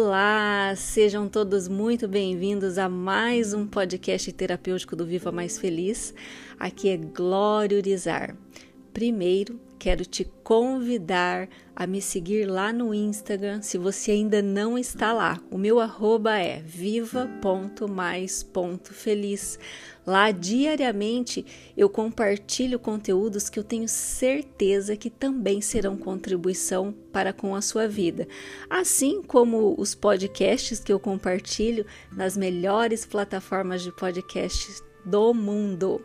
Olá, sejam todos muito bem-vindos a mais um podcast terapêutico do Viva Mais Feliz. Aqui é Glória Urizar. Primeiro, quero te convidar a me seguir lá no Instagram, se você ainda não está lá. O meu arroba é viva.mais.feliz. Lá diariamente eu compartilho conteúdos que eu tenho certeza que também serão contribuição para com a sua vida, assim como os podcasts que eu compartilho nas melhores plataformas de podcasts do mundo.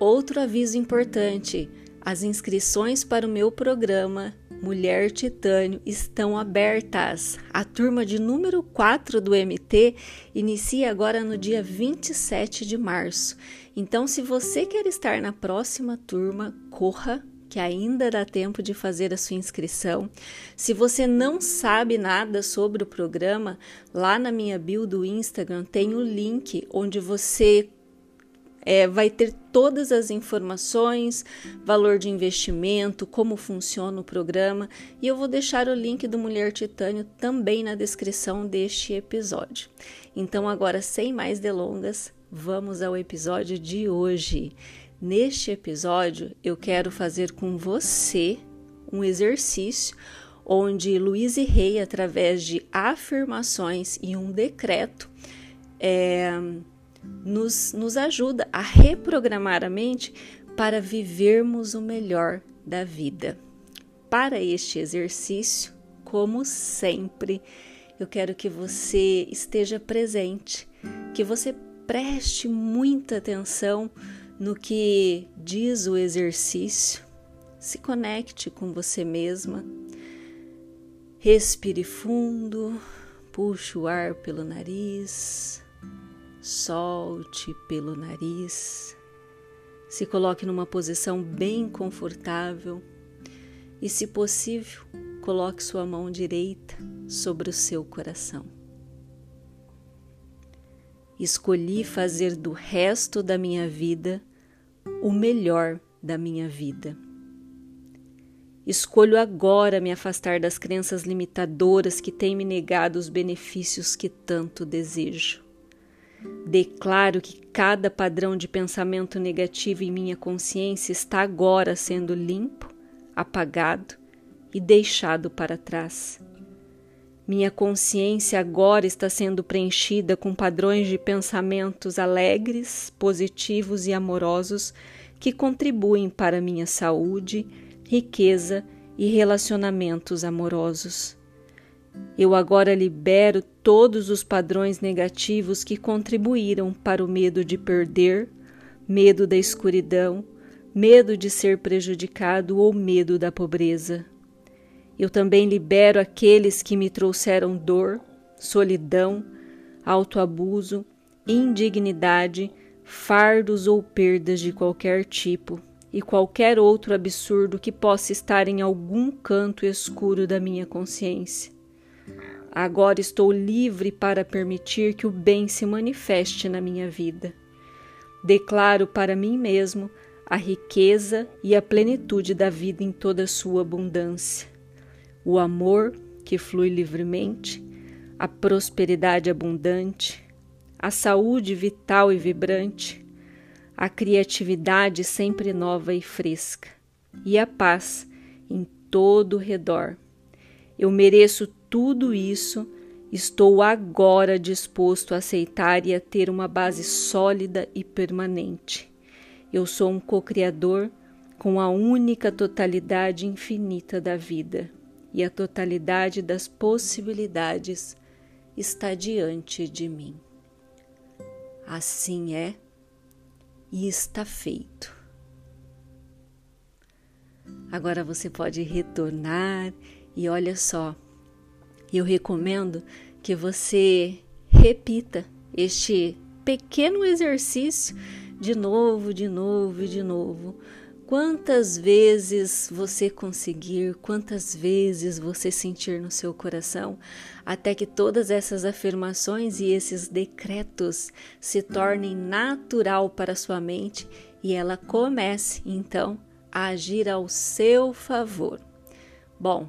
Outro aviso importante: as inscrições para o meu programa Mulher Titânio estão abertas. A turma de número 4 do MT inicia agora no dia 27 de março. Então, se você quer estar na próxima turma, corra que ainda dá tempo de fazer a sua inscrição. Se você não sabe nada sobre o programa, lá na minha bio do Instagram tem o link onde você é, vai ter todas as informações, valor de investimento, como funciona o programa e eu vou deixar o link do Mulher Titânio também na descrição deste episódio. Então, agora, sem mais delongas, vamos ao episódio de hoje. Neste episódio, eu quero fazer com você um exercício onde Luiz Rei, através de afirmações e um decreto, é, nos, nos ajuda a reprogramar a mente para vivermos o melhor da vida. Para este exercício, como sempre, eu quero que você esteja presente, que você preste muita atenção no que diz o exercício, se conecte com você mesma, respire fundo, puxe o ar pelo nariz Solte pelo nariz, se coloque numa posição bem confortável e, se possível, coloque sua mão direita sobre o seu coração. Escolhi fazer do resto da minha vida o melhor da minha vida. Escolho agora me afastar das crenças limitadoras que têm me negado os benefícios que tanto desejo. Declaro que cada padrão de pensamento negativo em minha consciência está agora sendo limpo, apagado e deixado para trás. Minha consciência agora está sendo preenchida com padrões de pensamentos alegres, positivos e amorosos que contribuem para minha saúde, riqueza e relacionamentos amorosos. Eu agora libero todos os padrões negativos que contribuíram para o medo de perder, medo da escuridão, medo de ser prejudicado ou medo da pobreza. Eu também libero aqueles que me trouxeram dor, solidão, autoabuso, indignidade, fardos ou perdas de qualquer tipo e qualquer outro absurdo que possa estar em algum canto escuro da minha consciência. Agora estou livre para permitir que o bem se manifeste na minha vida. Declaro para mim mesmo a riqueza e a plenitude da vida em toda a sua abundância, o amor que flui livremente, a prosperidade abundante, a saúde vital e vibrante, a criatividade sempre nova e fresca, e a paz em todo o redor. Eu mereço tudo isso, estou agora disposto a aceitar e a ter uma base sólida e permanente. Eu sou um co-criador com a única totalidade infinita da vida, e a totalidade das possibilidades está diante de mim. Assim é e está feito. Agora você pode retornar e olha só, eu recomendo que você repita este pequeno exercício de novo, de novo e de novo. Quantas vezes você conseguir, quantas vezes você sentir no seu coração, até que todas essas afirmações e esses decretos se tornem natural para sua mente e ela comece então a agir ao seu favor. Bom,